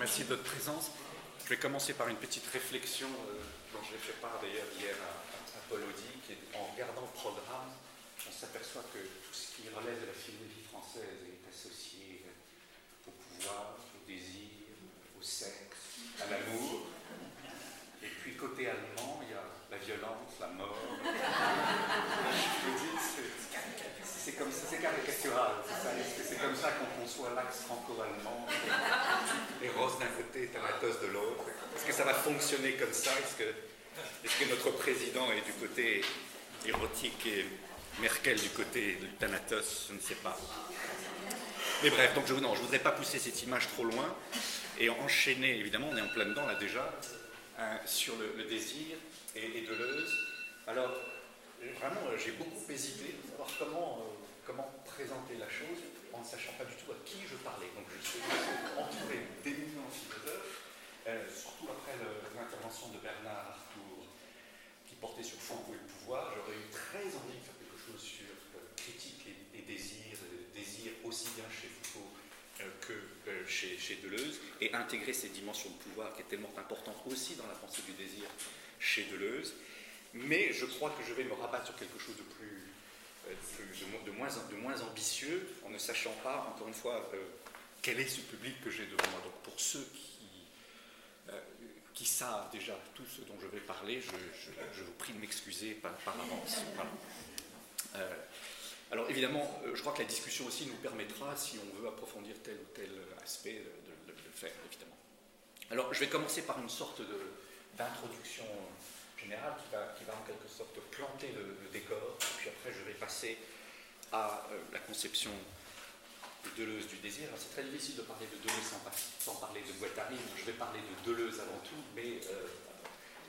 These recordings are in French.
remercie de votre présence. Je vais commencer par une petite réflexion euh, dont j'ai fait part d'ailleurs hier à, Paul Audi, qui est, en regardant le programme, on s'aperçoit que tout ce qui relève de la philosophie française est associé au pouvoir, au désir, au sexe, à l'amour. Et puis côté allemand, il y a la violence, la mort. C'est comme ça, c'est caricatural, c'est comme ça qu'on conçoit l'axe franco-allemand. Et Rose d'un côté et Thanatos de l'autre. Est-ce que ça va fonctionner comme ça? Est-ce que, notre président est du côté érotique et Merkel du côté de Thanatos? Je ne sais pas. Mais bref, donc je ne voudrais pas pousser cette image trop loin et enchaîner, évidemment, on est en plein dedans là déjà, sur le, désir et, et Deleuze. Alors, vraiment, j'ai beaucoup hésité de savoir comment, euh, comment présenter la chose en ne sachant pas du tout à qui je parlais. Donc, je suis entouré d'éminents philosophes, euh, surtout après l'intervention de Bernard Arthur, qui portait sur Foucault et le pouvoir. J'aurais eu très envie de faire quelque chose sur euh, critique et, désir, désir aussi bien chez Foucault que chez, chez, Deleuze, et intégrer ces dimensions de pouvoir qui est tellement importante aussi dans la pensée du désir chez Deleuze. Mais je crois que je vais me rabattre sur quelque chose de plus, euh, de, moins, ambitieux, en ne sachant pas, encore une fois, euh, quel est ce public que j'ai devant moi. Donc pour ceux qui, euh, savent déjà tout ce dont je vais parler, je, vous prie de m'excuser par, avance. alors évidemment, je crois que la discussion aussi nous permettra, si on veut approfondir tel ou tel aspect, de le faire, évidemment. Alors je vais commencer par une sorte d'introduction général qui va, en quelque sorte planter le, décor. Et puis après, je vais passer à euh, la conception de Deleuze du désir. C'est très difficile de parler de Deleuze sans, parler de Guattari. je vais parler de Deleuze avant tout, mais euh,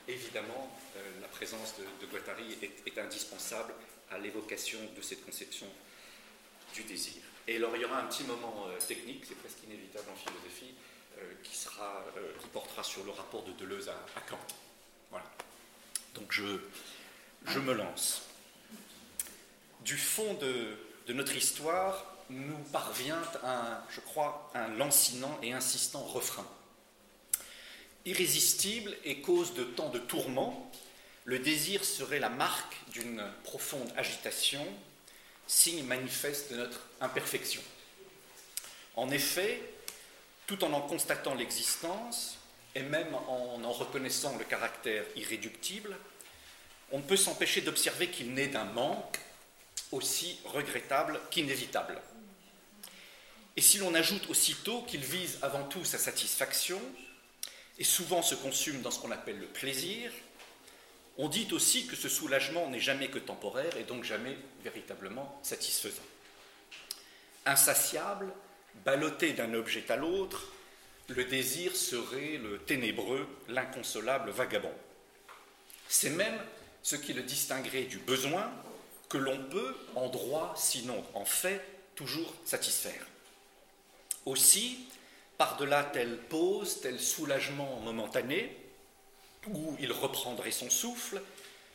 évidemment, euh, la présence de, Guattari est, est, indispensable à l'évocation de cette conception du désir. Et alors, il y aura un petit moment technique, c'est presque inévitable en philosophie, qui, sera, qui portera sur le rapport de Deleuze à, à Kant. Voilà. Donc je, me lance. Du fond de, notre histoire nous parvient un, je crois, un lancinant et insistant refrain. Irrésistible et cause de tant de tourments, le désir serait la marque d'une profonde agitation, signe manifeste de notre imperfection. En effet, tout en en constatant l'existence, et même en en reconnaissant le caractère irréductible, on ne peut s'empêcher d'observer qu'il naît d'un manque aussi regrettable qu'inévitable. Et si l'on ajoute aussitôt qu'il vise avant tout sa satisfaction, et souvent se consume dans ce qu'on appelle le plaisir, on dit aussi que ce soulagement n'est jamais que temporaire et donc jamais véritablement satisfaisant. Insatiable, ballotté d'un objet à l'autre, le désir serait le ténébreux, l'inconsolable vagabond. C'est même ce qui le distinguerait du besoin que l'on peut, en droit, sinon en fait, toujours satisfaire. Aussi, par-delà telle pause, tel soulagement momentané, où il reprendrait son souffle,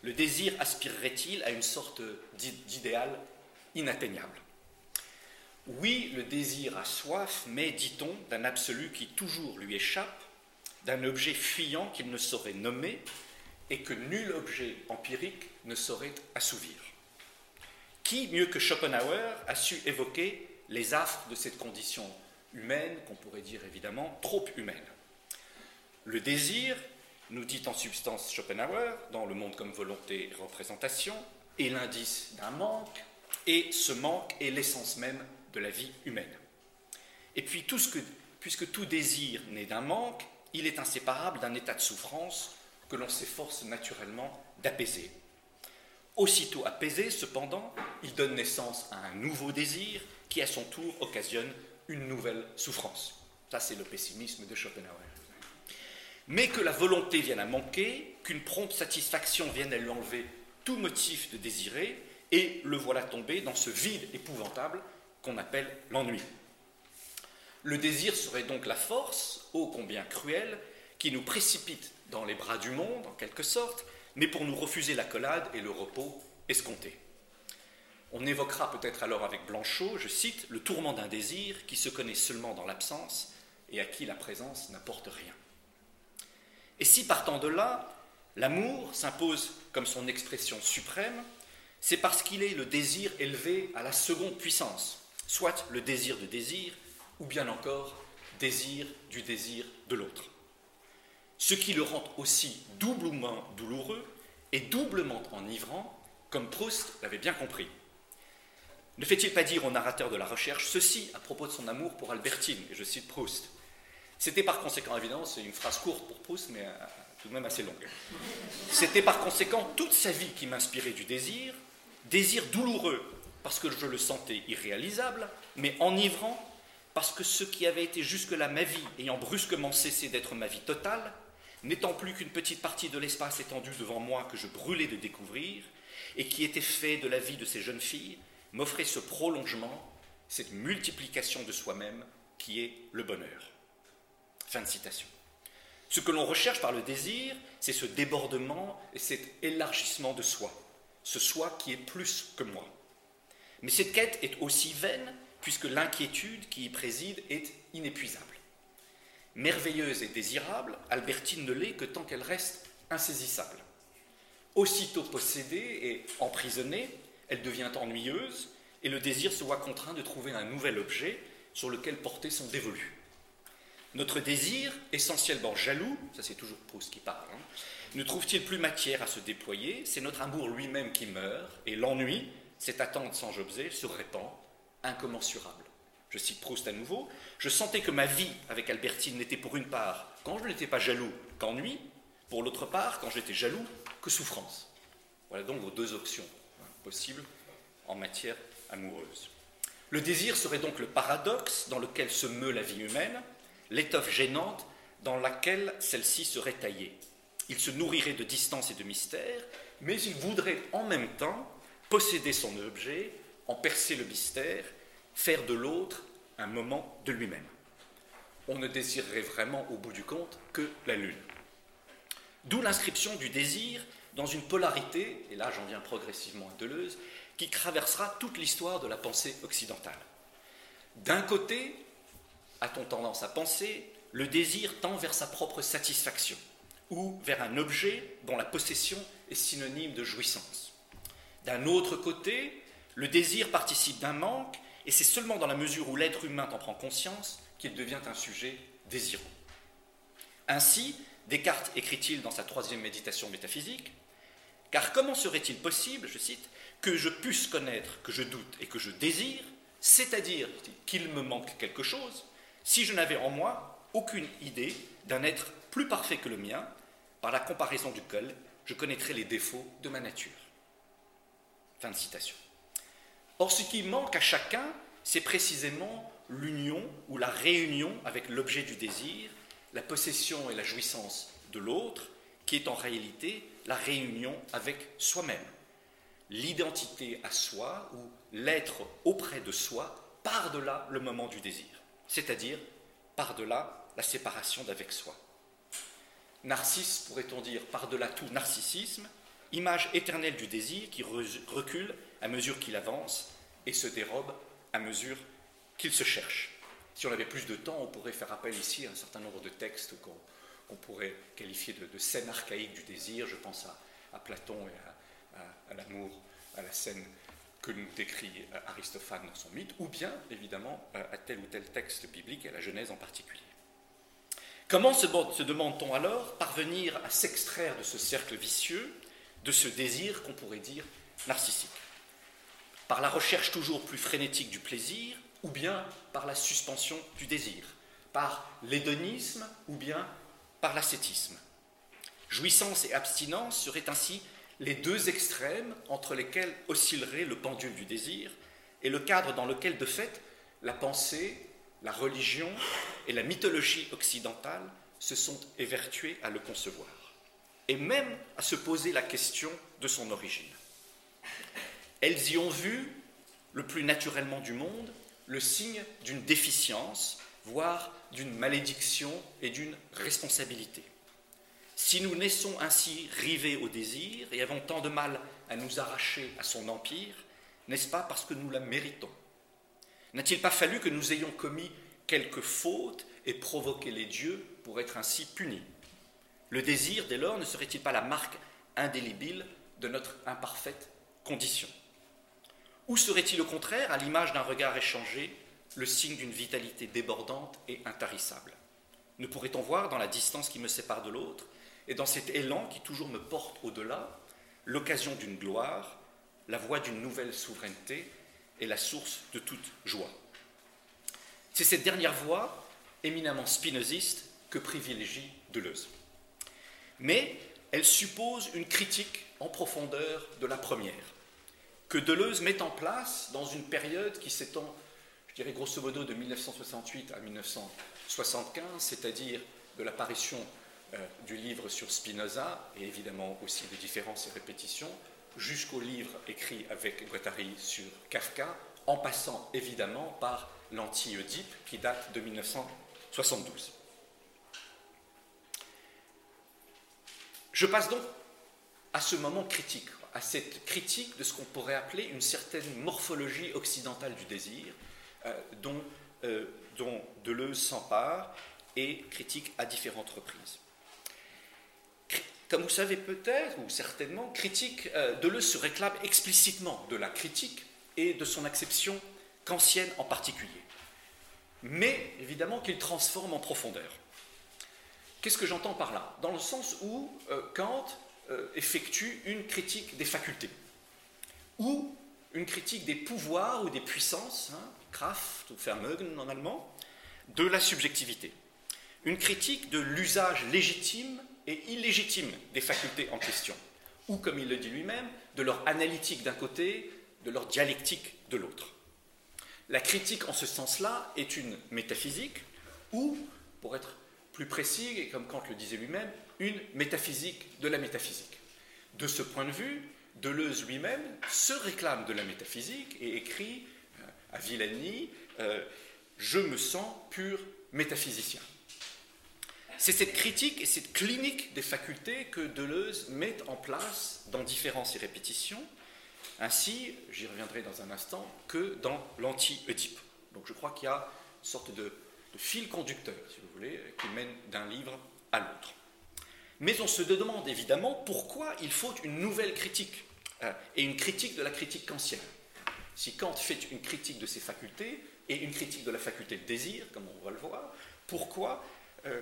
le désir aspirerait-il à une sorte d'idéal inatteignable? Oui, le désir a soif, mais, dit-on, d'un absolu qui toujours lui échappe, d'un objet fuyant qu'il ne saurait nommer et que nul objet empirique ne saurait assouvir. Qui, mieux que Schopenhauer, a su évoquer les affres de cette condition humaine, qu'on pourrait dire évidemment trop humaine? Le désir, nous dit en substance Schopenhauer, dans Le monde comme volonté et représentation, est l'indice d'un manque, et ce manque est l'essence même de la vie humaine. Et puis, tout ce que, puisque tout désir naît d'un manque, il est inséparable d'un état de souffrance que l'on s'efforce naturellement d'apaiser. Aussitôt apaisé, cependant, il donne naissance à un nouveau désir qui, à son tour, occasionne une nouvelle souffrance. Ça, c'est le pessimisme de Schopenhauer. Mais que la volonté vienne à manquer, qu'une prompte satisfaction vienne à lui enlever tout motif de désirer, et le voilà tomber dans ce vide épouvantable qu'on appelle l'ennui. Le désir serait donc la force, ô combien cruelle, qui nous précipite dans les bras du monde, en quelque sorte, mais pour nous refuser la collade et le repos escompté. On évoquera peut-être alors avec Blanchot, je cite, le tourment d'un désir qui se connaît seulement dans l'absence, et à qui la présence n'apporte rien. Et si partant de là, l'amour s'impose comme son expression suprême, c'est parce qu'il est le désir élevé à la seconde puissance, soit le désir de désir, ou bien encore désir du désir de l'autre. Ce qui le rend aussi doublement douloureux et doublement enivrant, comme Proust l'avait bien compris. Ne fait-il pas dire au narrateur de la recherche ceci à propos de son amour pour Albertine Et je cite Proust. C'était par conséquent, évidemment, c'est une phrase courte pour Proust, mais euh, tout de même assez longue. C'était par conséquent toute sa vie qui m'inspirait du désir, désir douloureux parce que je le sentais irréalisable, mais enivrant parce que ce qui avait été jusque-là ma vie, ayant brusquement cessé d'être ma vie totale, n'étant plus qu'une petite partie de l'espace étendu devant moi que je brûlais de découvrir, et qui était fait de la vie de ces jeunes filles, m'offrait ce prolongement, cette multiplication de soi-même qui est le bonheur. Fin de citation. Ce que l'on recherche par le désir, c'est ce débordement et cet élargissement de soi, ce soi qui est plus que moi. Mais cette quête est aussi vaine puisque l'inquiétude qui y préside est inépuisable. Merveilleuse et désirable, Albertine ne l'est que tant qu'elle reste insaisissable. Aussitôt possédée et emprisonnée, elle devient ennuyeuse et le désir se voit contraint de trouver un nouvel objet sur lequel porter son dévolu. Notre désir, essentiellement jaloux, ça c'est toujours Proust qui parle, hein, ne trouve-t-il plus matière à se déployer? C'est notre amour lui-même qui meurt, et l'ennui, cette attente sans objet, se répand, incommensurable. Je cite Proust à nouveau, je sentais que ma vie avec Albertine n'était pour une part, quand je n'étais pas jaloux, qu'ennui, pour l'autre part, quand j'étais jaloux, que souffrance. Voilà donc vos deux options hein, possibles en matière amoureuse. Le désir serait donc le paradoxe dans lequel se meut la vie humaine, l'étoffe gênante dans laquelle celle-ci serait taillée. Il se nourrirait de distance et de mystère, mais il voudrait en même temps posséder son objet, en percer le mystère, faire de l'autre un moment de lui-même. On ne désirerait vraiment, au bout du compte, que la lune. D'où l'inscription du désir dans une polarité, et là j'en viens progressivement à Deleuze, qui traversera toute l'histoire de la pensée occidentale. D'un côté, a-t-on tendance à penser, le désir tend vers sa propre satisfaction, ou vers un objet dont la possession est synonyme de jouissance. D'un autre côté, le désir participe d'un manque, et c'est seulement dans la mesure où l'être humain en prend conscience qu'il devient un sujet désirant. Ainsi, Descartes écrit-il dans sa troisième méditation métaphysique, Car comment serait-il possible, je cite, que je puisse connaître que je doute et que je désire, c'est-à-dire qu'il me manque quelque chose, si je n'avais en moi aucune idée d'un être plus parfait que le mien, par la comparaison duquel je connaîtrais les défauts de ma nature. Fin de citation. Or, ce qui manque à chacun, c'est précisément l'union ou la réunion avec l'objet du désir, la possession et la jouissance de l'autre, qui est en réalité la réunion avec soi-même. L'identité à soi ou l'être auprès de soi par-delà le moment du désir c'est-à-dire par-delà la séparation d'avec soi. Narcisse, pourrait-on dire, par-delà tout narcissisme, image éternelle du désir qui recule à mesure qu'il avance et se dérobe à mesure qu'il se cherche. Si on avait plus de temps, on pourrait faire appel ici à un certain nombre de textes qu'on pourrait qualifier de, scènes archaïques du désir. Je pense à, Platon et à l'amour, à la scène que nous décrit euh, Aristophane dans son mythe, ou bien, évidemment, euh, à tel ou tel texte biblique, à la Genèse en particulier. Comment se, se demande-t-on alors parvenir à s'extraire de ce cercle vicieux, de ce désir qu'on pourrait dire narcissique. Par la recherche toujours plus frénétique du plaisir, ou bien par la suspension du désir. Par l'hédonisme, ou bien par l'ascétisme. Jouissance et abstinence seraient ainsi les deux extrêmes entre lesquels oscillerait le pendule du désir et le cadre dans lequel, de fait, la pensée, la religion et la mythologie occidentale se sont évertuées à le concevoir, et même à se poser la question de son origine. Elles y ont vu, le plus naturellement du monde, le signe d'une déficience, voire d'une malédiction et d'une responsabilité. Si nous naissons ainsi rivés au désir et avons tant de mal à nous arracher à son empire, n'est-ce pas parce que nous la méritons? N'a-t-il pas fallu que nous ayons commis quelques fautes et provoquer les dieux pour être ainsi punis? Le désir, dès lors, ne serait-il pas la marque indélébile de notre imparfaite condition? Ou serait-il au contraire, à l'image d'un regard échangé, le signe d'une vitalité débordante et intarissable? Ne pourrait-on voir dans la distance qui me sépare de l'autre, et dans cet élan qui toujours me porte au-delà, l'occasion d'une gloire, la voie d'une nouvelle souveraineté et la source de toute joie? C'est cette dernière voie, éminemment spinoziste, que privilégie Deleuze. Mais elle suppose une critique en profondeur de la première, que Deleuze met en place dans une période qui s'étend, je dirais grosso modo, de 1968 à 1975, c'est-à-dire de l'apparition euh, du livre sur Spinoza, et évidemment aussi des différences et répétitions, jusqu'au livre écrit avec Guattari sur Kafka, en passant évidemment par l'anti-Oedipe qui date de 1972. Je passe donc à ce moment critique, à cette critique de ce qu'on pourrait appeler une certaine morphologie occidentale du désir, euh, dont, euh, dont Deleuze s'empare et critique à différentes reprises. Comme vous savez peut-être, ou certainement, critique, euh, Deleuze se réclame explicitement de la critique et de son acception kantienne en particulier, mais évidemment qu'il transforme en profondeur. Qu'est-ce que j'entends par là? Dans le sens où euh, Kant euh, effectue une critique des facultés, ou une critique des pouvoirs ou des puissances, hein, Kraft ou Vermögen en allemand, de la subjectivité. Une critique de l'usage légitime et illégitime des facultés en question, ou comme il le dit lui-même, de leur analytique d'un côté, de leur dialectique de l'autre. La critique en ce sens-là est une métaphysique, ou, pour être plus précis, et comme Kant le disait lui-même, une métaphysique de la métaphysique. De ce point de vue, Deleuze lui-même se réclame de la métaphysique et écrit euh, à Villani euh, Je me sens pur métaphysicien. C'est cette critique et cette clinique des facultés que Deleuze met en place dans différences et répétitions, ainsi, j'y reviendrai dans un instant, que dans l'anti-Oedipe. Donc je crois qu'il y a une sorte de fil conducteur, si vous voulez, qui mène d'un livre à l'autre. Mais on se demande évidemment pourquoi il faut une nouvelle critique, euh, et une critique de la critique kantienne. Si Kant fait une critique de ses facultés, et une critique de la faculté de désir, comme on va le voir, pourquoi euh,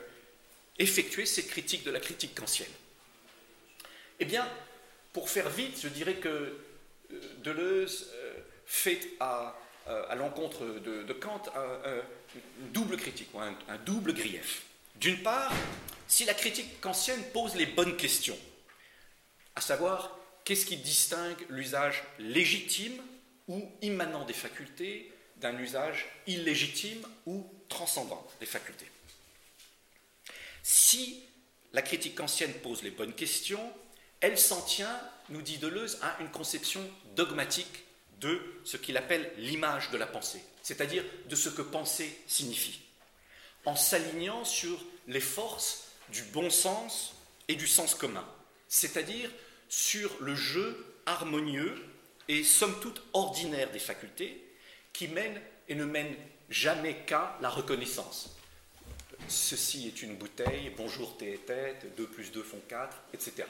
effectuer cette critique de la critique kantienne Eh bien, pour faire vite, je dirais que euh, Deleuze fait à, à l'encontre de, Kant un, une double critique, un, double grief. D'une part, si la critique kantienne pose les bonnes questions, à savoir qu'est-ce qui distingue l'usage légitime ou immanent des facultés d'un usage illégitime ou transcendant des facultés? Si la critique kantienne pose les bonnes questions, elle s'en tient, nous dit Deleuze, à une conception dogmatique de ce qu'il appelle l'image de la pensée, c'est-à-dire de ce que penser signifie, en s'alignant sur les forces du bon sens et du sens commun, c'est-à-dire sur le jeu harmonieux et somme toute ordinaire des facultés qui mènent et ne mènent jamais qu'à la reconnaissance. Ceci est une bouteille, bonjour et tête, 2 plus 2 font 4, etc.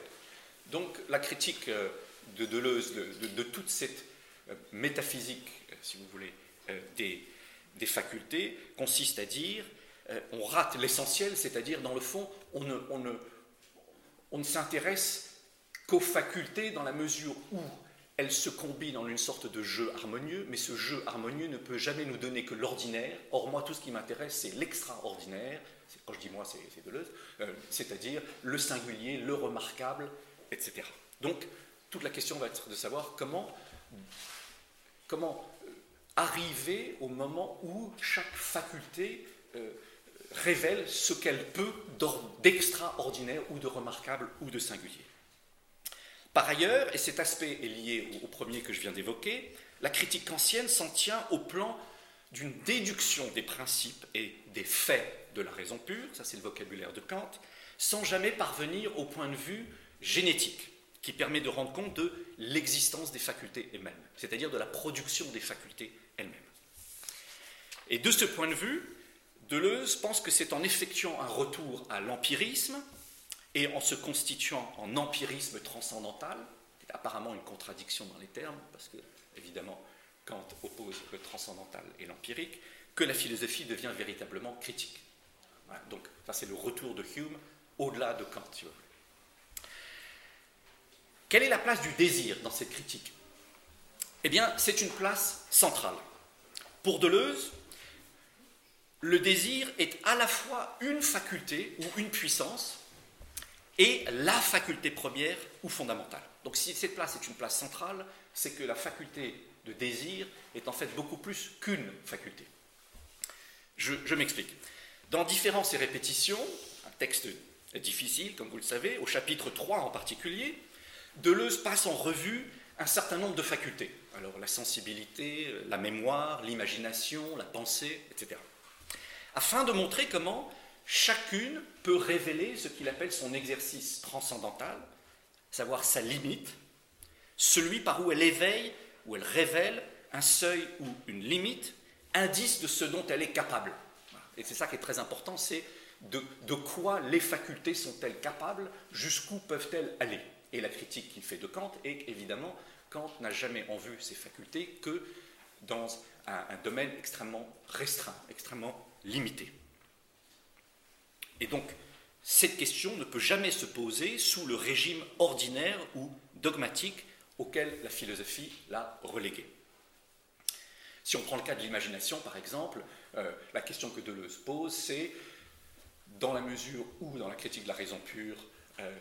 Donc la critique euh, de Deleuze de, toute cette métaphysique, euh, si vous voulez, euh, des, facultés consiste à dire on rate l'essentiel, c'est-à-dire dans le fond, on ne, s'intéresse qu'aux facultés dans la mesure où elles se combinent en une sorte de jeu harmonieux, mais ce jeu harmonieux ne peut jamais nous donner que l'ordinaire. Or, moi, tout ce qui m'intéresse, c'est l'extraordinaire. Quand je dis moi, c'est Deleuze, c'est-à-dire le singulier, le remarquable, etc. Donc, toute la question va être de savoir comment comment euh, arriver au moment où chaque faculté euh, révèle ce qu'elle peut d'extraordinaire ou de remarquable ou de singulier. Par ailleurs, et cet aspect est lié au premier que je viens d'évoquer, la critique kantienne s'en tient au plan d'une déduction des principes et des faits de la raison pure, ça c'est le vocabulaire de Kant, sans jamais parvenir au point de vue génétique qui permet de rendre compte de l'existence des facultés elles-mêmes, c'est-à-dire de la production des facultés elles-mêmes. Et de ce point de vue, Deleuze pense que c'est en effectuant un retour à l'empirisme et en se constituant en empirisme transcendantal, apparemment une contradiction dans les termes, parce que, évidemment, Kant oppose le transcendantal et l'empirique, que la philosophie devient véritablement critique. donc, ça c'est le retour de Hume au-delà de Kant. Quelle est la place du désir dans cette critique? Eh bien, c'est une place centrale. Pour Deleuze, le désir est à la fois une faculté ou une puissance et la faculté première ou fondamentale. Donc si cette place est une place centrale, c'est que la faculté de désir est en fait beaucoup plus qu'une faculté. Je, m'explique. Dans Différence et répétition, un texte difficile, comme vous le savez, au chapitre 3 en particulier, Deleuze passe en revue un certain nombre de facultés. Alors la sensibilité, la mémoire, l'imagination, la pensée, etc. Afin de montrer comment chacune peut révéler ce qu'il appelle son exercice transcendantal, savoir sa limite, celui par où elle éveille, où elle révèle un seuil ou une limite, indice de ce dont elle est capable. Et c'est ça qui est très important, c'est de, de quoi les facultés sont-elles capables, jusqu'où peuvent-elles aller. Et la critique qu'il fait de Kant est évidemment, Kant n'a jamais en vue ces facultés que dans un, domaine extrêmement restreint, extrêmement limité. Et donc, cette question ne peut jamais se poser sous le régime ordinaire ou dogmatique auquel la philosophie l'a relégué. Si on prend le cas de l'imagination, par exemple, euh, la question que Deleuze pose, c'est dans la mesure où, dans la critique de la raison pure, euh,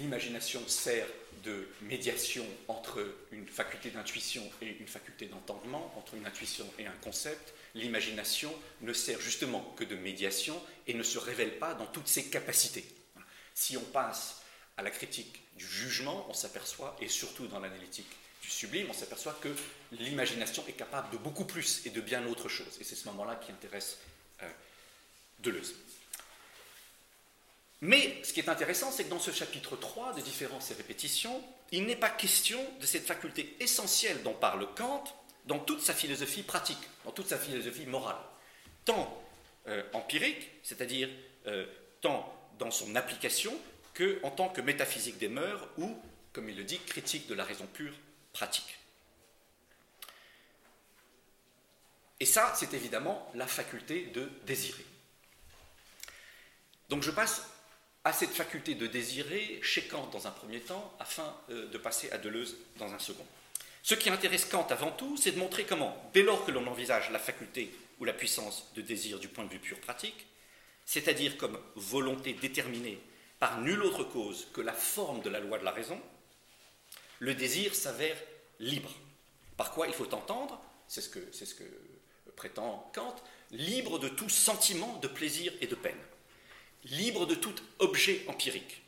l'imagination sert de médiation entre une faculté d'intuition et une faculté d'entendement, entre une intuition et un concept, l'imagination ne sert justement que de médiation et ne se révèle pas dans toutes ses capacités. Si on passe à la critique du jugement, on s'aperçoit, et surtout dans l'analytique du sublime, on s'aperçoit que l'imagination est capable de beaucoup plus et de bien autre chose. Et c'est ce moment-là qui intéresse euh, Deleuze. Mais ce qui est intéressant, c'est que dans ce chapitre 3 de différences et répétitions, il n'est pas question de cette faculté essentielle dont parle Kant dans toute sa philosophie pratique, dans toute sa philosophie morale, tant euh, empirique, c'est-à-dire euh, tant dans son application que en tant que métaphysique des mœurs ou, comme il le dit, critique de la raison pure pratique. Et ça, c'est évidemment la faculté de désirer. Donc je passe à cette faculté de désirer chez Kant dans un premier temps, afin euh, de passer à Deleuze dans un second. Ce qui intéresse Kant avant tout, c'est de montrer comment, dès lors que l'on envisage la faculté ou la puissance de désir du point de vue pur pratique, c'est-à-dire comme volonté déterminée par nulle autre cause que la forme de la loi de la raison, le désir s'avère libre. Par quoi il faut entendre, c'est ce, ce que prétend Kant, libre de tout sentiment de plaisir et de peine libre de tout objet empirique,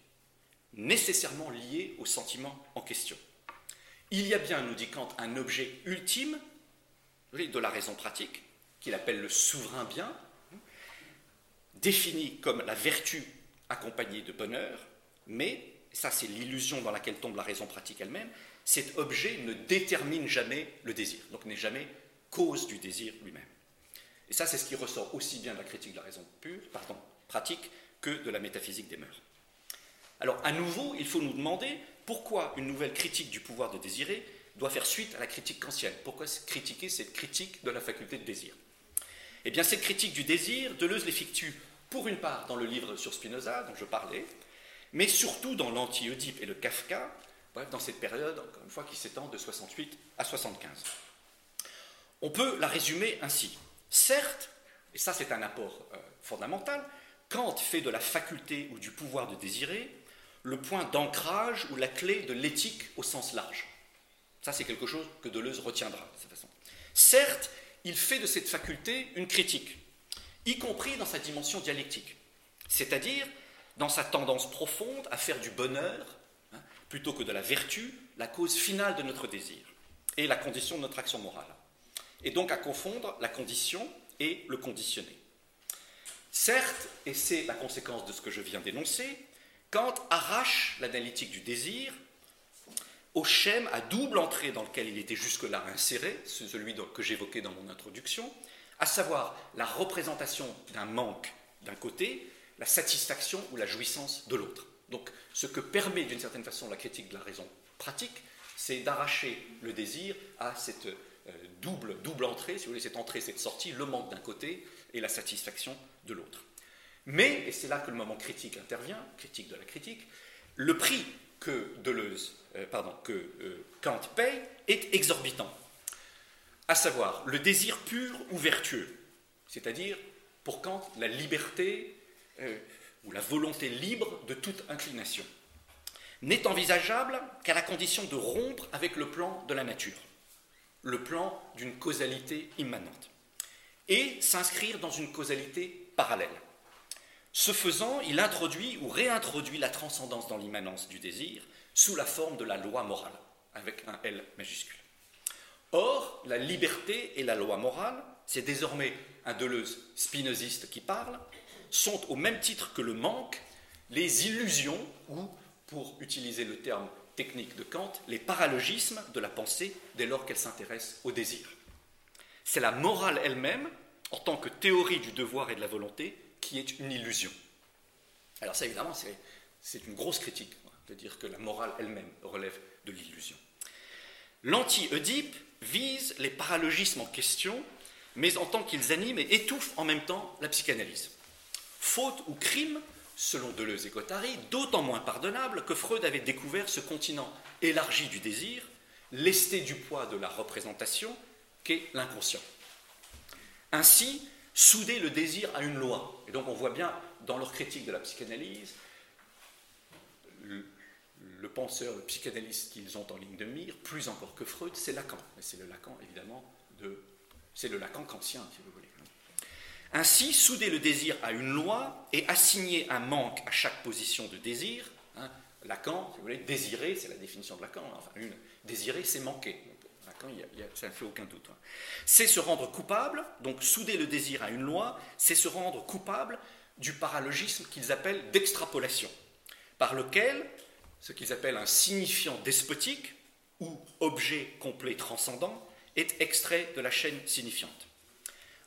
nécessairement lié au sentiment en question. Il y a bien, nous dit Kant, un objet ultime de la raison pratique, qu'il appelle le souverain bien, défini comme la vertu accompagnée de bonheur, mais, ça c'est l'illusion dans laquelle tombe la raison pratique elle-même, cet objet ne détermine jamais le désir, donc n'est jamais cause du désir lui-même. Et ça c'est ce qui ressort aussi bien de la critique de la raison pure, pardon, pratique, que de la métaphysique des mœurs. Alors, à nouveau, il faut nous demander pourquoi une nouvelle critique du pouvoir de désirer doit faire suite à la critique kantienne. Pourquoi critiquer cette critique de la faculté de désir? Eh bien, cette critique du désir, Deleuze l'effectue pour une part dans le livre sur Spinoza, dont je parlais, mais surtout dans l'anti-Oedipe et le Kafka, bref, dans cette période, encore une fois, qui s'étend de 68 à 75. On peut la résumer ainsi. Certes, et ça c'est un apport euh, fondamental, Kant fait de la faculté ou du pouvoir de désirer le point d'ancrage ou la clé de l'éthique au sens large. Ça, c'est quelque chose que Deleuze retiendra de cette façon. Certes, il fait de cette faculté une critique, y compris dans sa dimension dialectique, c'est-à-dire dans sa tendance profonde à faire du bonheur, hein, plutôt que de la vertu, la cause finale de notre désir et la condition de notre action morale, et donc à confondre la condition et le conditionné. Certes, et c'est la conséquence de ce que je viens d'énoncer, Kant arrache l'analytique du désir au schème à double entrée dans lequel il était jusque-là inséré, celui que j'évoquais dans mon introduction, à savoir la représentation d'un manque d'un côté, la satisfaction ou la jouissance de l'autre. Donc ce que permet d'une certaine façon la critique de la raison pratique, c'est d'arracher le désir à cette euh, double, double entrée, si vous voulez, cette entrée, cette sortie, le manque d'un côté et la satisfaction de l'autre. Mais, et c'est là que le moment critique intervient, critique de la critique, le prix que Deleuze, euh, pardon, que euh, Kant paye est exorbitant. À savoir le désir pur ou vertueux, c'est-à-dire pour Kant la liberté ou la volonté libre de toute inclination, n'est envisageable qu'à la condition de rompre avec le plan de la nature le plan d'une causalité immanente, et s'inscrire dans une causalité parallèle. Ce faisant, il introduit ou réintroduit la transcendance dans l'immanence du désir sous la forme de la loi morale, avec un L majuscule. Or, la liberté et la loi morale, c'est désormais un Deleuze spinoziste qui parle, sont au même titre que le manque les illusions, ou, pour utiliser le terme technique de Kant, les paralogismes de la pensée dès lors qu'elle s'intéresse au désir. C'est la morale elle-même, en tant que théorie du devoir et de la volonté, qui est une illusion. Alors ça, évidemment, c'est une grosse critique de dire que la morale elle-même relève de l'illusion. L'anti-Oedipe vise les paralogismes en question, mais en tant qu'ils animent et étouffent en même temps la psychanalyse. Faute ou crime selon Deleuze et Guattari, d'autant moins pardonnable que Freud avait découvert ce continent élargi du désir, lesté du poids de la représentation, qu'est l'inconscient. Ainsi, souder le désir à une loi. Et donc on voit bien dans leur critique de la psychanalyse, le, penseur, le psychanalyste qu'ils ont en ligne de mire, plus encore que Freud, c'est Lacan. Mais c'est le Lacan, évidemment, de, c'est le Lacan kantien, si vous voulez. Ainsi, souder le désir à une loi et assigner un manque à chaque position de désir, hein, Lacan, si vous voulez, désirer, c'est la définition de Lacan, désirer, c'est manquer. Lacan, ça ne fait aucun doute. Hein. C'est se rendre coupable, donc souder le désir à une loi, c'est se rendre coupable du paralogisme qu'ils appellent d'extrapolation, par lequel ce qu'ils appellent un signifiant despotique ou objet complet transcendant est extrait de la chaîne signifiante.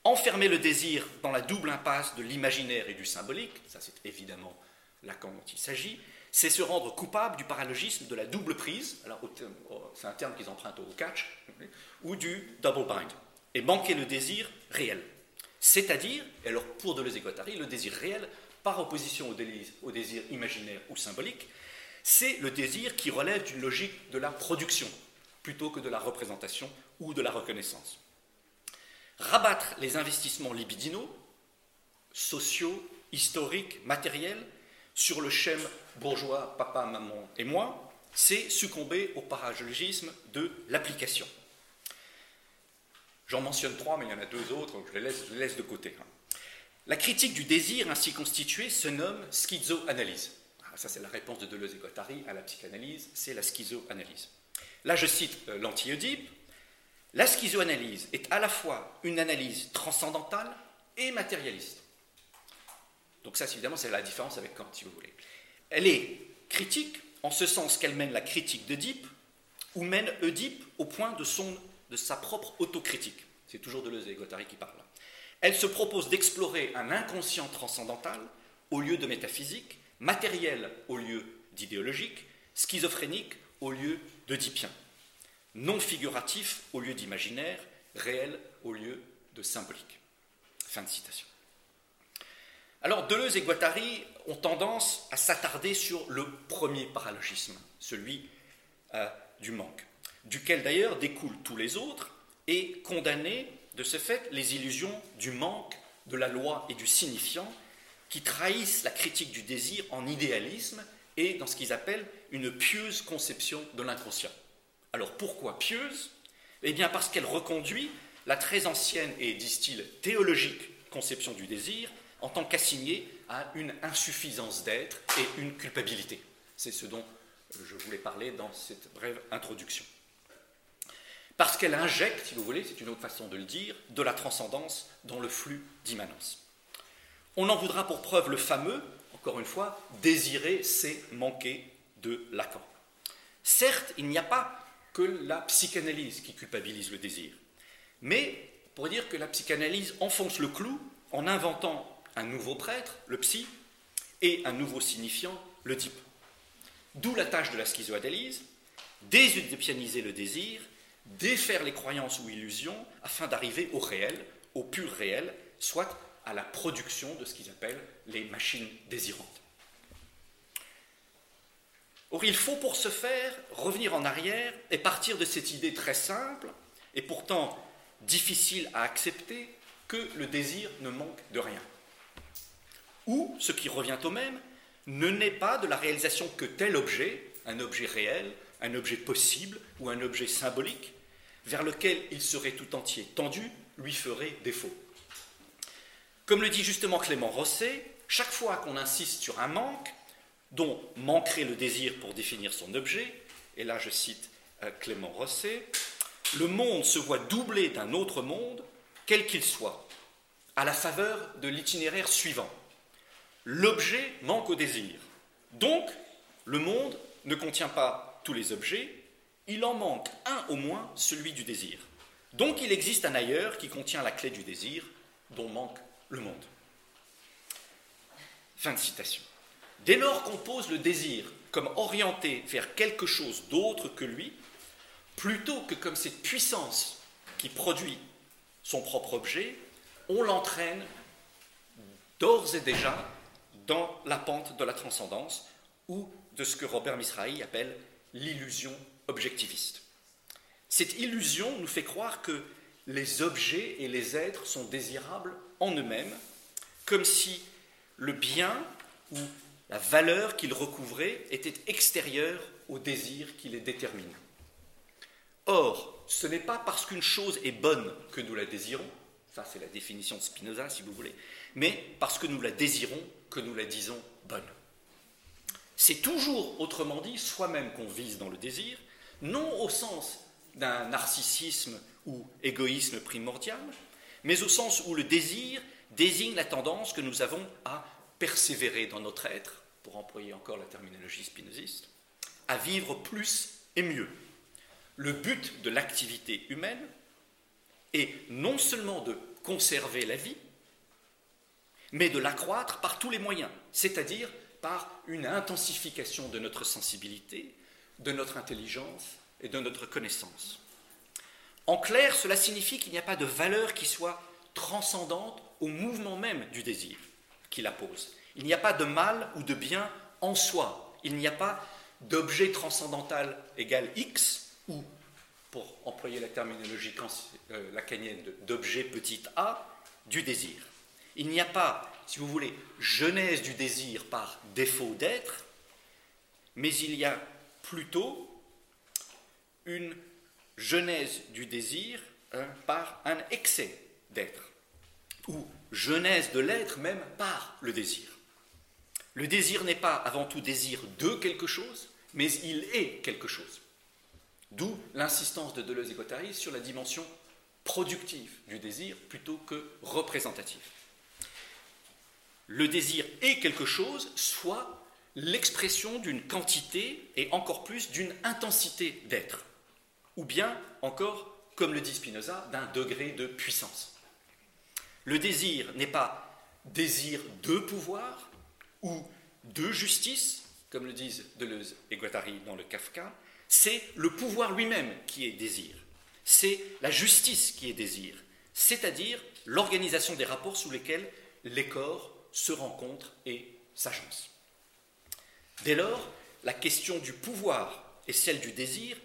Enfermer le désir dans la double impasse de l'imaginaire et du symbolique, ça c'est évidemment Lacan dont il s'agit, c'est se rendre coupable du paralogisme de la double prise, c'est un terme qu'ils empruntent au catch, ou du double bind, et manquer le désir réel. C'est-à-dire, alors pour Deleuze et Guattari, le désir réel, par opposition au désir imaginaire ou symbolique, c'est le désir qui relève d'une logique de la production, plutôt que de la représentation ou de la reconnaissance rabattre les investissements libidinaux, sociaux, historiques, matériels, sur le schème bourgeois, papa, maman et moi, c'est succomber au paralogisme de l'application. J'en mentionne trois, mais il y en a deux autres, je les laisse, laisse de côté. Hein. La critique du désir ainsi constitué se nomme schizoanalyse. Ah, ça, c'est la réponse de Deleuze et Guattari à la psychanalyse, c'est la schizoanalyse. Là, je cite euh, l'anti-Oedipe, la schizoanalyse est à la fois une analyse transcendantale et matérialiste. Donc ça, évidemment, c'est la différence avec Kant, si vous voulez. Elle est critique en ce sens qu'elle mène la critique d'Oedipe, ou mène Oedipe au point de, son, de sa propre autocritique. C'est toujours Deleuze et Guattari qui parlent. Elle se propose d'explorer un inconscient transcendantal au lieu de métaphysique, matériel au lieu d'idéologique, schizophrénique au lieu d'oedipien non figuratif au lieu d'imaginaire, réel au lieu de symbolique. Fin de citation. Alors Deleuze et Guattari ont tendance à s'attarder sur le premier paralogisme, celui euh, du manque, duquel d'ailleurs découlent tous les autres, et condamner de ce fait les illusions du manque, de la loi et du signifiant, qui trahissent la critique du désir en idéalisme et dans ce qu'ils appellent une pieuse conception de l'inconscient. Alors pourquoi pieuse? Eh bien parce qu'elle reconduit la très ancienne et, disent-ils, théologique conception du désir en tant qu'assignée à une insuffisance d'être et une culpabilité. C'est ce dont je voulais parler dans cette brève introduction. Parce qu'elle injecte, si vous voulez, c'est une autre façon de le dire, de la transcendance dans le flux d'immanence. On en voudra pour preuve le fameux, encore une fois, désirer, c'est manquer de Lacan. Certes, il n'y a pas que la psychanalyse qui culpabilise le désir. Mais pour dire que la psychanalyse enfonce le clou en inventant un nouveau prêtre, le psy, et un nouveau signifiant, le type. D'où la tâche de la schizoanalyse, désubianiser le désir, défaire les croyances ou illusions afin d'arriver au réel, au pur réel, soit à la production de ce qu'ils appellent les machines désirantes. Or, il faut pour ce faire revenir en arrière et partir de cette idée très simple et pourtant difficile à accepter que le désir ne manque de rien. Ou, ce qui revient au même, ne naît pas de la réalisation que tel objet, un objet réel, un objet possible ou un objet symbolique, vers lequel il serait tout entier tendu, lui ferait défaut. Comme le dit justement Clément Rosset, chaque fois qu'on insiste sur un manque, dont manquerait le désir pour définir son objet, et là je cite euh, Clément Rosset, le monde se voit doublé d'un autre monde, quel qu'il soit, à la faveur de l'itinéraire suivant. L'objet manque au désir. Donc, le monde ne contient pas tous les objets, il en manque un au moins, celui du désir. Donc il existe un ailleurs qui contient la clé du désir, dont manque le monde. Fin de citation. Dès lors qu'on pose le désir comme orienté vers quelque chose d'autre que lui, plutôt que comme cette puissance qui produit son propre objet, on l'entraîne d'ores et déjà dans la pente de la transcendance ou de ce que Robert Misrahi appelle l'illusion objectiviste. Cette illusion nous fait croire que les objets et les êtres sont désirables en eux-mêmes, comme si le bien ou la valeur qu'ils recouvraient était extérieure au désir qui les détermine. Or, ce n'est pas parce qu'une chose est bonne que nous la désirons, ça c'est la définition de Spinoza si vous voulez, mais parce que nous la désirons que nous la disons bonne. C'est toujours, autrement dit, soi-même qu'on vise dans le désir, non au sens d'un narcissisme ou égoïsme primordial, mais au sens où le désir désigne la tendance que nous avons à persévérer dans notre être, pour employer encore la terminologie spinoziste, à vivre plus et mieux. Le but de l'activité humaine est non seulement de conserver la vie, mais de l'accroître par tous les moyens, c'est-à-dire par une intensification de notre sensibilité, de notre intelligence et de notre connaissance. En clair, cela signifie qu'il n'y a pas de valeur qui soit transcendante au mouvement même du désir qui la pose. Il n'y a pas de mal ou de bien en soi. Il n'y a pas d'objet transcendantal égal X ou, pour employer la terminologie euh, lacanienne d'objet petit a, du désir. Il n'y a pas, si vous voulez, genèse du désir par défaut d'être, mais il y a plutôt une genèse du désir hein, par un excès d'être, ou genèse de l'être même par le désir. Le désir n'est pas avant tout désir de quelque chose, mais il est quelque chose. D'où l'insistance de Deleuze et Guattari sur la dimension productive du désir plutôt que représentative. Le désir est quelque chose, soit l'expression d'une quantité et encore plus d'une intensité d'être ou bien encore, comme le dit Spinoza, d'un degré de puissance. Le désir n'est pas désir de pouvoir ou de justice, comme le disent Deleuze et Guattari dans le Kafka, c'est le pouvoir lui-même qui est désir. C'est la justice qui est désir, c'est-à-dire l'organisation des rapports sous lesquels les corps se rencontrent et s'agencent. Dès lors, la question du pouvoir et celle du désir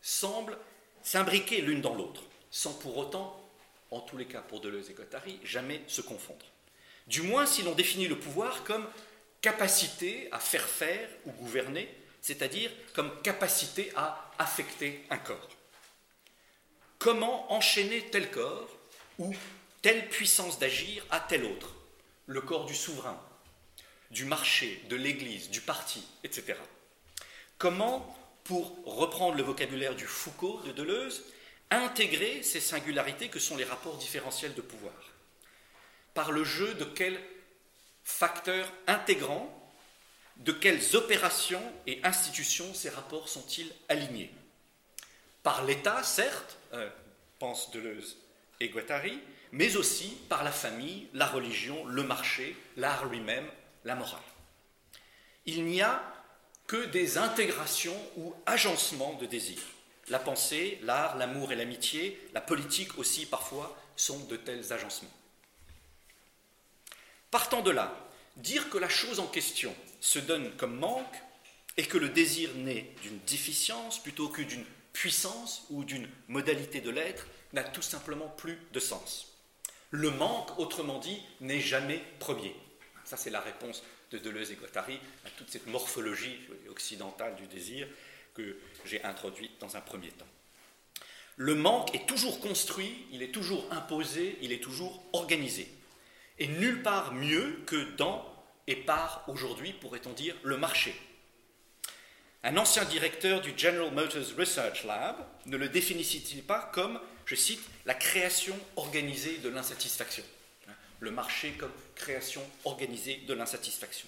semblent s'imbriquer l'une dans l'autre, sans pour autant, en tous les cas pour Deleuze et Guattari, jamais se confondre. Du moins si l'on définit le pouvoir comme capacité à faire faire ou gouverner, c'est-à-dire comme capacité à affecter un corps. Comment enchaîner tel corps ou telle puissance d'agir à tel autre? Le corps du souverain, du marché, de l'Église, du parti, etc. Comment pour reprendre le vocabulaire du Foucault de Deleuze, intégrer ces singularités que sont les rapports différentiels de pouvoir? Par le jeu de quels facteurs intégrants, de quelles opérations et institutions ces rapports sont-ils alignés Par l'État, certes, euh, pense Deleuze et Guattari, mais aussi par la famille, la religion, le marché, l'art lui-même, la morale. Il n'y a que des intégrations ou agencements de désirs. La pensée, l'art, l'amour et l'amitié, la politique aussi parfois, sont de tels agencements. Partant de là, dire que la chose en question se donne comme manque et que le désir naît d'une déficience plutôt que d'une puissance ou d'une modalité de l'être n'a tout simplement plus de sens. Le manque, autrement dit, n'est jamais premier. Ça, c'est la réponse de Deleuze et Guattari à toute cette morphologie occidentale du désir que j'ai introduite dans un premier temps. Le manque est toujours construit, il est toujours imposé, il est toujours organisé. Et nulle part mieux que dans et par, aujourd'hui, pourrait-on dire, le marché. Un ancien directeur du General Motors Research Lab ne le définissait-il pas comme, je cite, la création organisée de l'insatisfaction? Le marché comme création organisée de l'insatisfaction.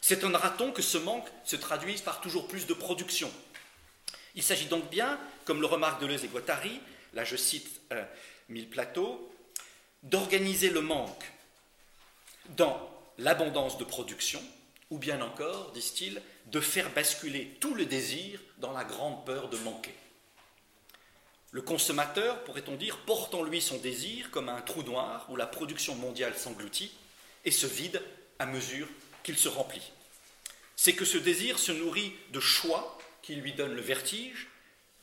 S'étonnera-t-on que ce manque se traduise par toujours plus de production? Il s'agit donc bien, comme le remarque Deleuze et Guattari, là je cite euh, Mille Plateau, d'organiser le manque dans l'abondance de production, ou bien encore, disent-ils, de faire basculer tout le désir dans la grande peur de manquer. Le consommateur, pourrait-on dire, porte en lui son désir comme un trou noir où la production mondiale s'engloutit et se vide à mesure qu'il se remplit. C'est que ce désir se nourrit de choix qui lui donnent le vertige,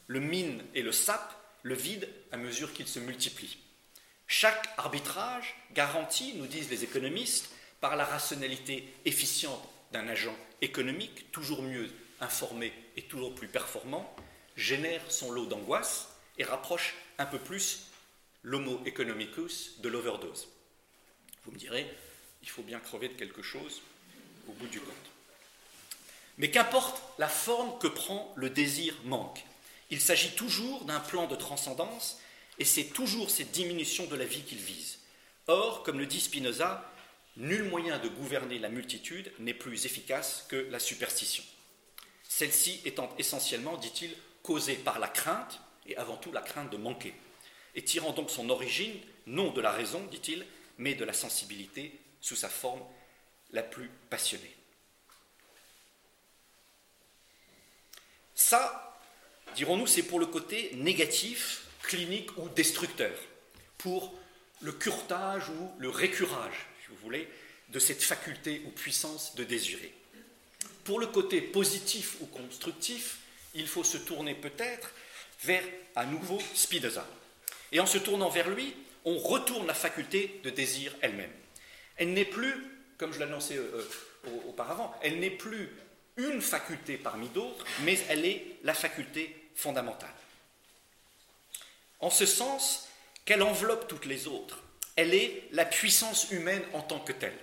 le mine et le sape le vide à mesure qu'il se multiplie. Chaque arbitrage garantit, nous disent les économistes, par la rationalité efficiente d'un agent économique, toujours mieux informé et toujours plus performant, génère son lot d'angoisse et rapproche un peu plus l'homo economicus de l'overdose. Vous me direz, il faut bien crever de quelque chose au bout du compte. Mais qu'importe la forme que prend le désir manque, il s'agit toujours d'un plan de transcendance et c'est toujours cette diminution de la vie qu'il vise. Or, comme le dit Spinoza, Nul moyen de gouverner la multitude n'est plus efficace que la superstition. Celle-ci étant essentiellement, dit-il, causée par la crainte, et avant tout la crainte de manquer, et tirant donc son origine, non de la raison, dit-il, mais de la sensibilité sous sa forme la plus passionnée. Ça, dirons-nous, c'est pour le côté négatif, clinique ou destructeur, pour le curtage ou le récurage vous voulez, de cette faculté ou puissance de désirer. Pour le côté positif ou constructif, il faut se tourner peut-être vers à nouveau Spinoza. Et en se tournant vers lui, on retourne la faculté de désir elle-même. Elle, n'est plus, comme je l'annonçais euh, euh, auparavant, elle n'est plus une faculté parmi d'autres, mais elle est la faculté fondamentale. En ce sens qu'elle enveloppe toutes les autres elle est la puissance humaine en tant que telle.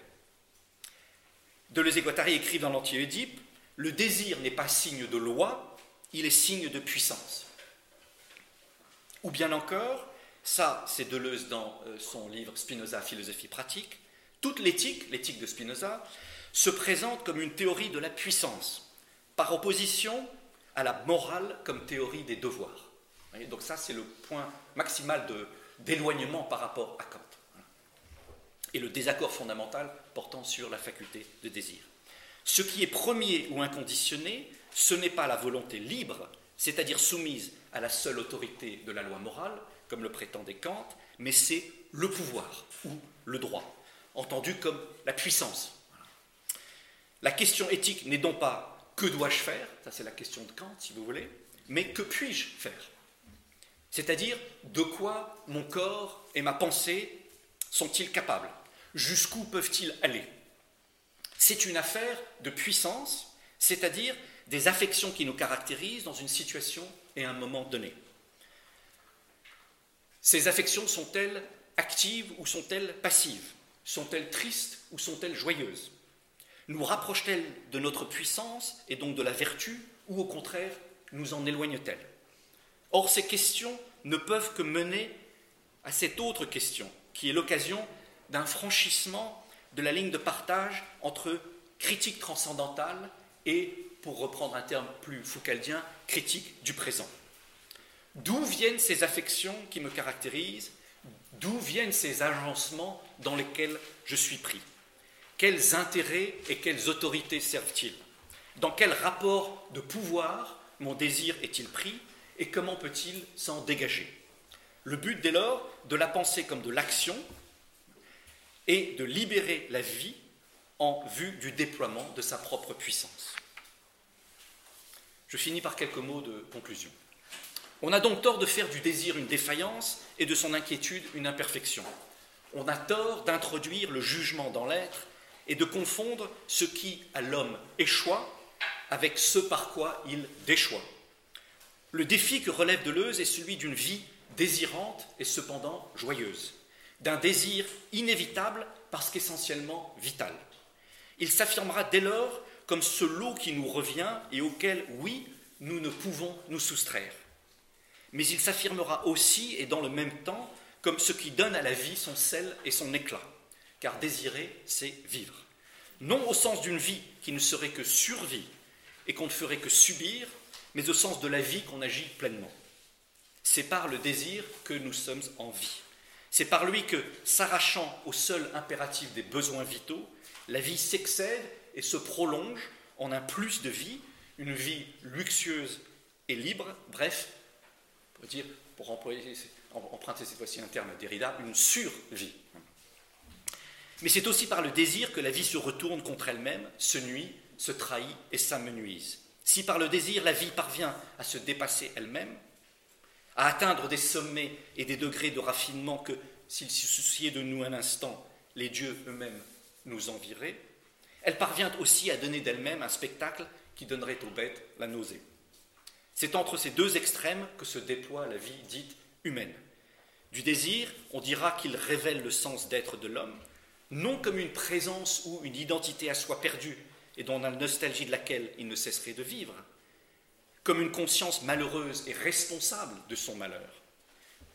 Deleuze et Guattari écrivent dans l'Anti-Oedipe Le désir n'est pas signe de loi, il est signe de puissance. Ou bien encore, ça c'est Deleuze dans euh, son livre Spinoza, philosophie pratique, toute l'éthique, l'éthique de Spinoza, se présente comme une théorie de la puissance, par opposition à la morale comme théorie des devoirs. Donc ça c'est le point maximal d'éloignement par rapport à Kant et le désaccord fondamental portant sur la faculté de désir. Ce qui est premier ou inconditionné, ce n'est pas la volonté libre, c'est-à-dire soumise à la seule autorité de la loi morale, comme le prétendait Kant, mais c'est le pouvoir ou le droit, entendu comme la puissance. La question éthique n'est donc pas que dois-je faire, ça c'est la question de Kant si vous voulez, mais que puis-je faire? C'est-à-dire de quoi mon corps et ma pensée sont-ils capables? Jusqu'où peuvent-ils aller? C'est une affaire de puissance, c'est-à-dire des affections qui nous caractérisent dans une situation et un moment donné. Ces affections sont-elles actives ou sont-elles passives? Sont-elles tristes ou sont-elles joyeuses? Nous rapprochent-elles de notre puissance et donc de la vertu ou au contraire nous en éloignent-elles? Or, ces questions ne peuvent que mener à cette autre question, qui est l'occasion d'un franchissement de la ligne de partage entre critique transcendantale et, pour reprendre un terme plus foucaldien, critique du présent. D'où viennent ces affections qui me caractérisent? D'où viennent ces agencements dans lesquels je suis pris? Quels intérêts et quelles autorités servent-ils? Dans quel rapport de pouvoir mon désir est-il pris? Et comment peut-il s'en dégager Le but dès lors de la pensée comme de l'action est de libérer la vie en vue du déploiement de sa propre puissance. Je finis par quelques mots de conclusion. On a donc tort de faire du désir une défaillance et de son inquiétude une imperfection. On a tort d'introduire le jugement dans l'être et de confondre ce qui, à l'homme, échoua avec ce par quoi il déchoit. Le défi que relève Deleuze est celui d'une vie désirante et cependant joyeuse, d'un désir inévitable parce qu'essentiellement vital. Il s'affirmera dès lors comme ce lot qui nous revient et auquel, oui, nous ne pouvons nous soustraire. Mais il s'affirmera aussi et dans le même temps comme ce qui donne à la vie son sel et son éclat, car désirer, c'est vivre. Non au sens d'une vie qui ne serait que survie et qu'on ne ferait que subir, mais au sens de la vie qu'on agit pleinement. C'est par le désir que nous sommes en vie. C'est par lui que, s'arrachant au seul impératif des besoins vitaux, la vie s'excède et se prolonge en un plus de vie, une vie luxueuse et libre, bref, pour dire, pour emprunter cette fois-ci un terme à une survie. Mais c'est aussi par le désir que la vie se retourne contre elle-même, se nuit, se trahit et s'amenuise. Si par le désir la vie parvient à se dépasser elle-même, à atteindre des sommets et des degrés de raffinement que, s'ils se souciaient de nous un instant, les dieux eux-mêmes nous envieraient, elle parvient aussi à donner d'elle-même un spectacle qui donnerait aux bêtes la nausée. C'est entre ces deux extrêmes que se déploie la vie dite humaine. Du désir, on dira qu'il révèle le sens d'être de l'homme, non comme une présence ou une identité à soi perdue et dont la nostalgie de laquelle il ne cesserait de vivre, comme une conscience malheureuse et responsable de son malheur,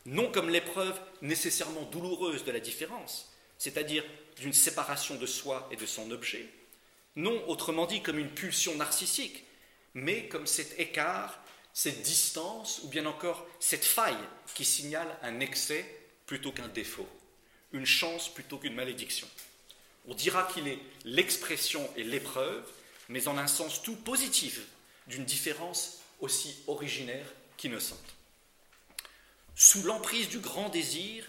non comme l'épreuve nécessairement douloureuse de la différence, c'est-à-dire d'une séparation de soi et de son objet, non autrement dit comme une pulsion narcissique, mais comme cet écart, cette distance ou bien encore cette faille qui signale un excès plutôt qu'un défaut, une chance plutôt qu'une malédiction. On dira qu'il est l'expression et l'épreuve, mais en un sens tout positif d'une différence aussi originaire qu'innocente. Sous l'emprise du grand désir,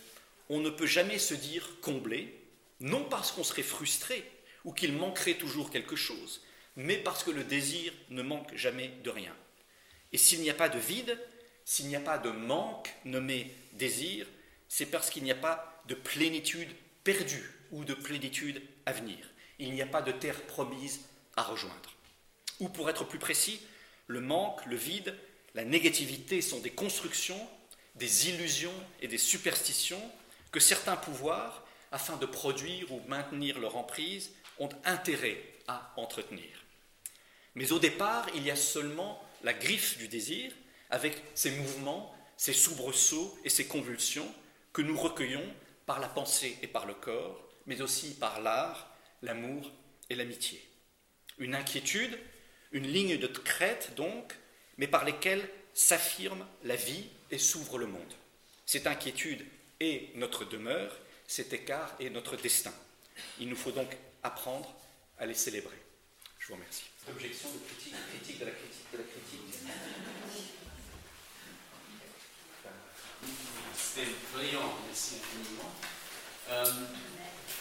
on ne peut jamais se dire comblé, non parce qu'on serait frustré ou qu'il manquerait toujours quelque chose, mais parce que le désir ne manque jamais de rien. Et s'il n'y a pas de vide, s'il n'y a pas de manque nommé désir, c'est parce qu'il n'y a pas de plénitude perdue ou de plénitude à venir. Il n'y a pas de terre promise à rejoindre. Ou pour être plus précis, le manque, le vide, la négativité sont des constructions, des illusions et des superstitions que certains pouvoirs, afin de produire ou maintenir leur emprise, ont intérêt à entretenir. Mais au départ, il y a seulement la griffe du désir, avec ses mouvements, ses soubresauts et ses convulsions, que nous recueillons par la pensée et par le corps, mais aussi par l'art, l'amour et l'amitié. Une inquiétude, une ligne de crête donc, mais par lesquelles s'affirme la vie et s'ouvre le monde. Cette inquiétude est notre demeure, cet écart est notre destin. Il nous faut donc apprendre à les célébrer. Je vous remercie. Objection de critique, critique de la critique de la critique. C'était brillant, merci infiniment. Euh,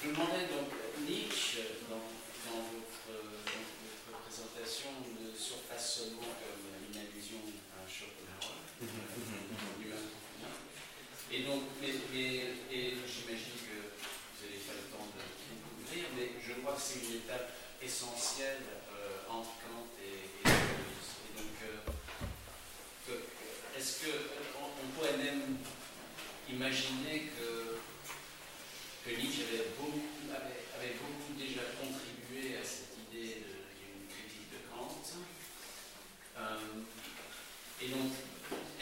je me demandais donc, Nietzsche, dans, dans, votre, dans, votre, présentation, ne surface seulement comme une allusion à Schopenhauer, lui-même Et donc, mais, mais, et j'imagine que vous allez faire le temps de découvrir, mais je crois que c'est une étape essentielle euh, entre Kant et, et. Et donc, euh, est-ce qu'on on pourrait même imaginer que que Nietzsche avait beaucoup, avait, avait beaucoup déjà contribué à cette idée d'une critique de Kant. Euh, et donc,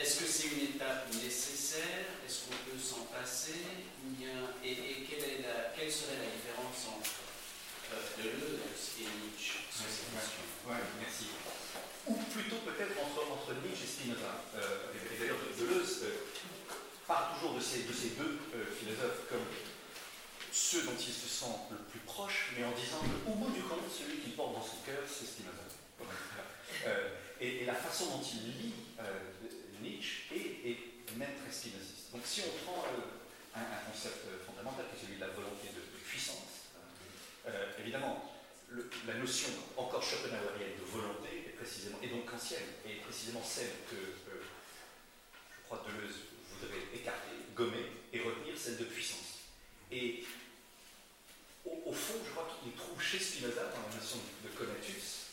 est-ce que c'est une étape nécessaire? Est-ce qu'on peut s'en passer? Ou bien, Et, et quelle, est la, quelle, serait la différence entre euh, Deleuze et Nietzsche sur cette question? ouais, merci. Ou plutôt peut-être entre, entre, Nietzsche et Spinoza. Euh, et, d'ailleurs, Deleuze part toujours de ces, de ces deux euh, ceux dont il se sent le plus proche, mais en disant qu'au bout du compte, celui qui porte dans son cœur, c'est Spinoza. Euh, et, la façon dont il lit euh, Nietzsche est, est, même très spinoziste. Donc si on prend un, concept fondamental qui est celui de la volonté de, puissance, évidemment, la notion encore schopenhauerienne de volonté est précisément, et donc kantienne, est précisément celle que je crois Deleuze voudrait écarter, gommer et retenir, celle de puissance. Et au, fond, je crois qu'il trouve chez Spinoza, dans la notion de conatus,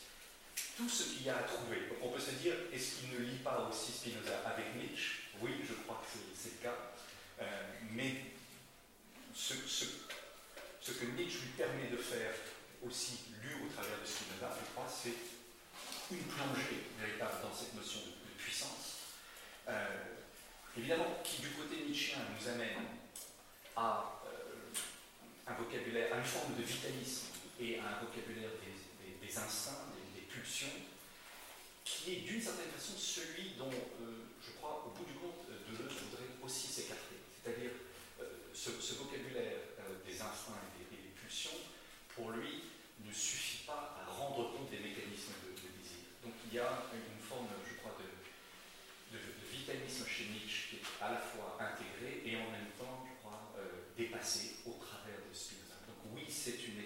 tout ce qu'il y a à trouver. Donc on peut se dire, est-ce qu'il ne lit pas aussi Spinoza avec Nietzsche? Oui, je crois que c'est le cas. Euh, mais ce, que Nietzsche lui permet de faire aussi lu au travers de Spinoza, je crois, c'est une plongée véritable dans cette notion de, puissance. Euh, évidemment, qui du côté nietzschéen nous amène à un vocabulaire, une forme de vitalisme et un vocabulaire des, instincts, des, pulsions, qui est d'une certaine façon celui dont, euh, je crois, au bout du compte, Deleuze voudrait aussi s'écarter. C'est-à-dire euh, ce, vocabulaire euh, des instincts et des, pulsions, pour lui, ne suffit pas à rendre compte des mécanismes de, désir. Donc il y a une forme, je crois, de, vitalisme chez Nietzsche qui est à la fois intégré et en même temps, je crois, dépassé au oui, c'est une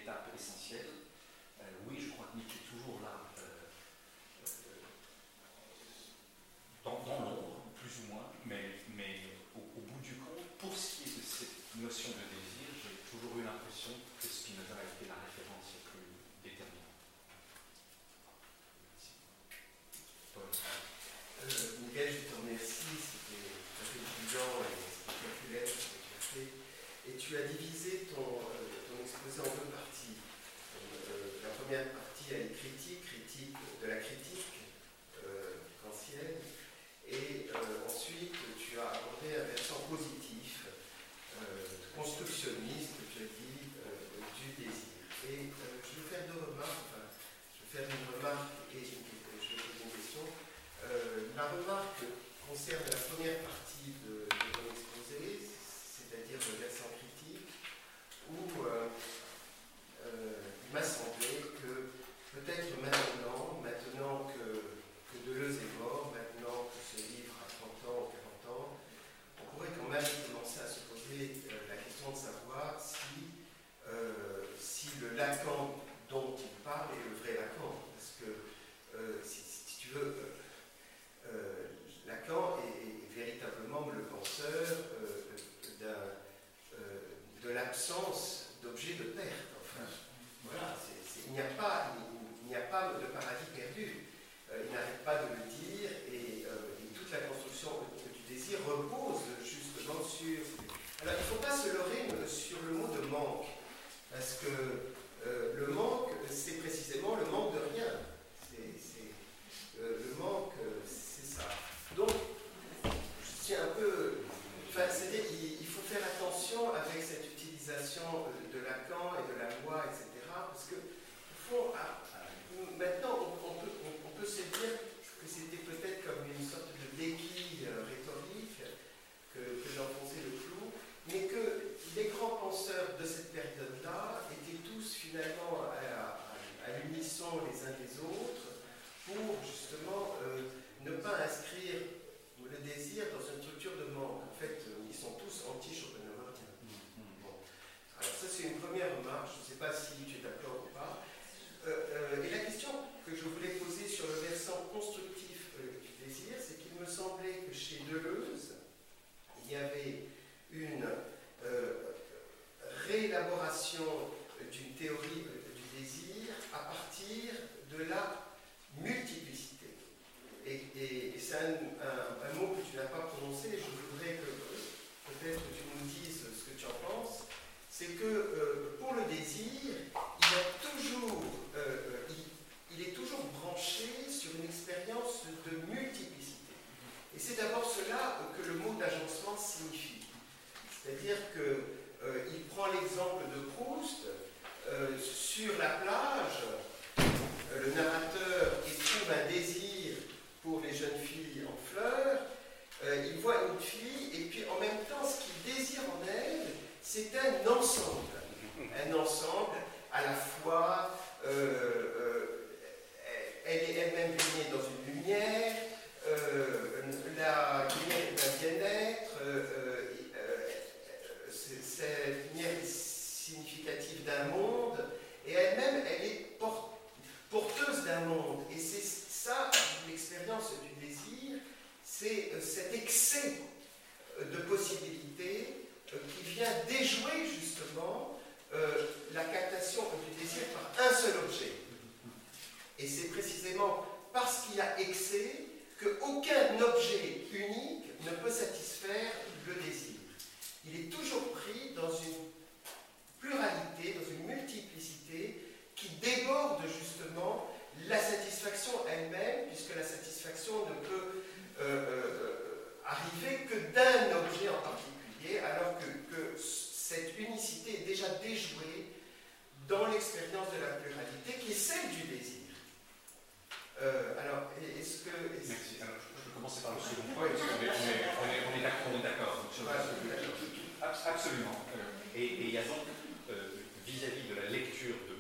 Absolument. Euh, et il y a donc, euh, vis-à-vis de la lecture de,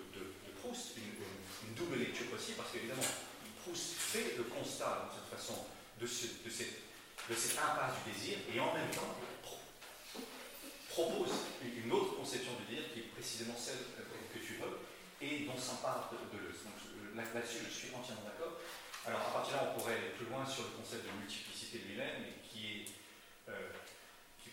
Proust, une, double lecture possible, parce qu'évidemment, Proust fait le constat, de toute façon, de, ce, de, cette, impasse du désir, et en même temps, propose une autre conception du dire qui est précisément celle que tu veux et dont s'empare de, de Là-dessus, je suis entièrement d'accord. Alors, à partir de là, on pourrait aller plus loin sur le concept de multiplicité lui-même, qui, est, euh,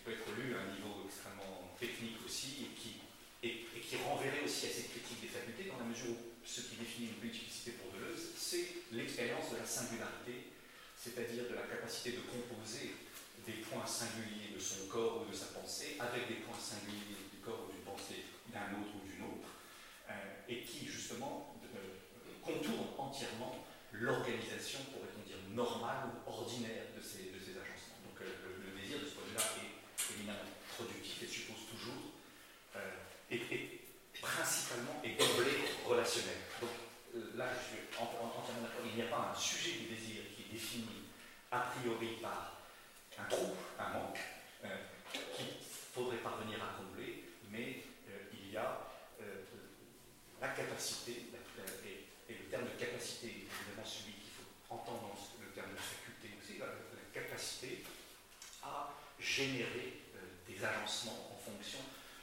peut être lu à un niveau extrêmement technique aussi, et qui, et, qui renverrait aussi à cette critique des facultés, dans la mesure où ce qui définit une multiplicité pour Deleuze, c'est l'expérience de la singularité, c'est-à-dire de la capacité de composer des points singuliers de son corps ou de sa pensée avec des points singuliers du corps ou d'une pensée d'un autre ou d'une autre, euh, et qui justement euh, contourne entièrement l'organisation, pourrait-on dire, normale ou ordinaire de ces, de ces agencements. Donc euh, le, désir de ce point vue-là est éminemment productif et suppose toujours, et, principalement et d'emblée relationnel. Donc là, je suis entièrement d'accord, il n'y a pas un sujet du désir qui est défini a priori par un trou, un manque, euh, qu'il faudrait parvenir à combler, mais euh, il y a euh, la capacité, et, le terme de capacité est évidemment celui qu'il faut entendre dans le terme de faculté aussi, la, capacité à générer des agencements en fonction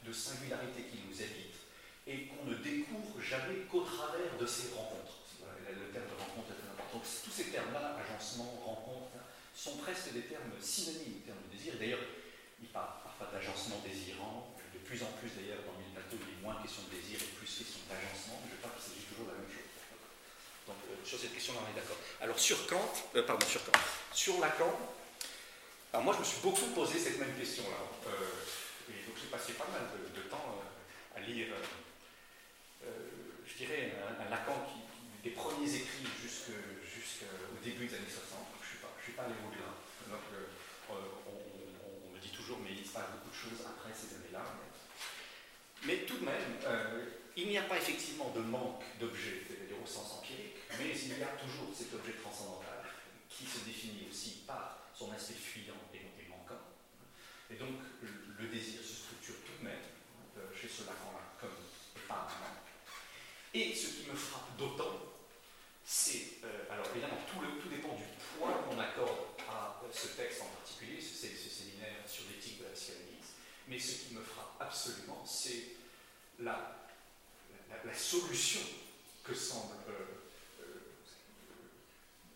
de singularités qui nous habitent et qu'on ne découvre jamais qu'au travers de ces rencontres. Le terme de rencontre est très important. Donc, tous ces termes-là, agencement, rencontre, sont presque des termes synonymes, des termes de désir. D'ailleurs, il parle parfois d'agencement désirant. De plus en plus, d'ailleurs, dans le plateau, il est moins question de désir et plus question d'agencement. Je crois qu'il s'agit toujours de la même chose. Donc, euh, sur cette question-là, on est d'accord. Alors, sur Kant, euh, pardon, sur Kant, sur Lacan, alors moi, je me suis beaucoup posé cette même question-là. Euh, passé pas mal de, temps à lire, je dirais, un, Lacan des premiers écrits jusqu'au début des années 60 je ne suis pas allé au-delà. Euh, on, me dit toujours, mais il se passe beaucoup de choses après ces années-là. Mais tout de même, euh, il n'y a pas effectivement de manque d'objets, au sens empirique, mais il y a toujours cet objet transcendantal qui se définit aussi par son aspect fuyant et, manquant. Et donc, le, désir euh, chez ce Lacan-là comme pas un. Et ce qui me frappe d'autant, c'est, alors évidemment, tout, le, tout dépend du qu'on accorde à ce texte en particulier, ce séminaire sur l'éthique de la psychanalyse, mais ce qui me frappe absolument, c'est la, la, solution que semble euh, euh,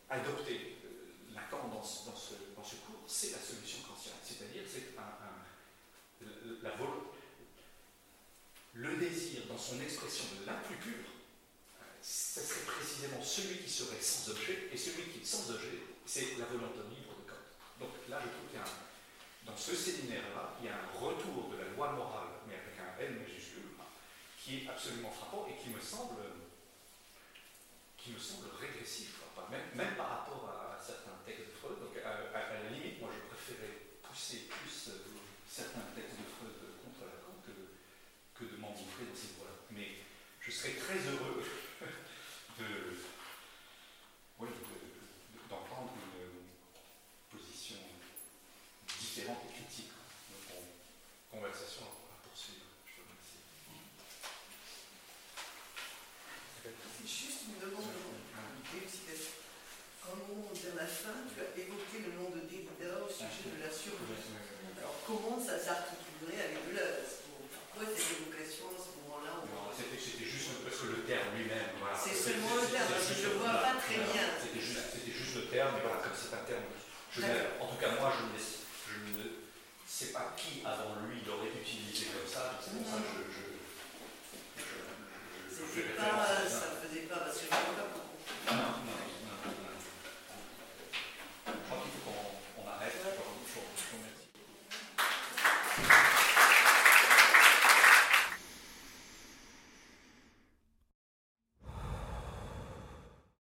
adopter euh, Lacan dans, ce, dans, ce, cours, c'est la solution kantienne, c'est-à-dire c'est un, la, le désir dans son expression la plus pure, c'est précisément celui qui serait sans objet, et celui qui est sans objet c'est la volonté libre de Kant. Donc là, je trouve qu'il y a dans ce séminaire-là, il y a un retour de la loi morale, mais avec un L majuscule, qui est absolument frappant et qui me semble, qui me semble régressif, même, par rapport à, certains textes de Freud. Donc à, la limite, moi, je préférais pousser plus euh, certains textes de Freud Je serais très heureux de, oui, une euh, position différente et critique. Donc, on, conversation à poursuivre. Je vous remercie. C'est juste une demande de. Quand vers la fin, tu as évoqué le nom de Derrida au sujet de la survie. Alors, comment ça s'articule Je en tout cas, moi, je ne, je ne sais pas qui avant lui l'aurait utilisé comme ça, c'est pour ça que je. je, je, je, je pas, ça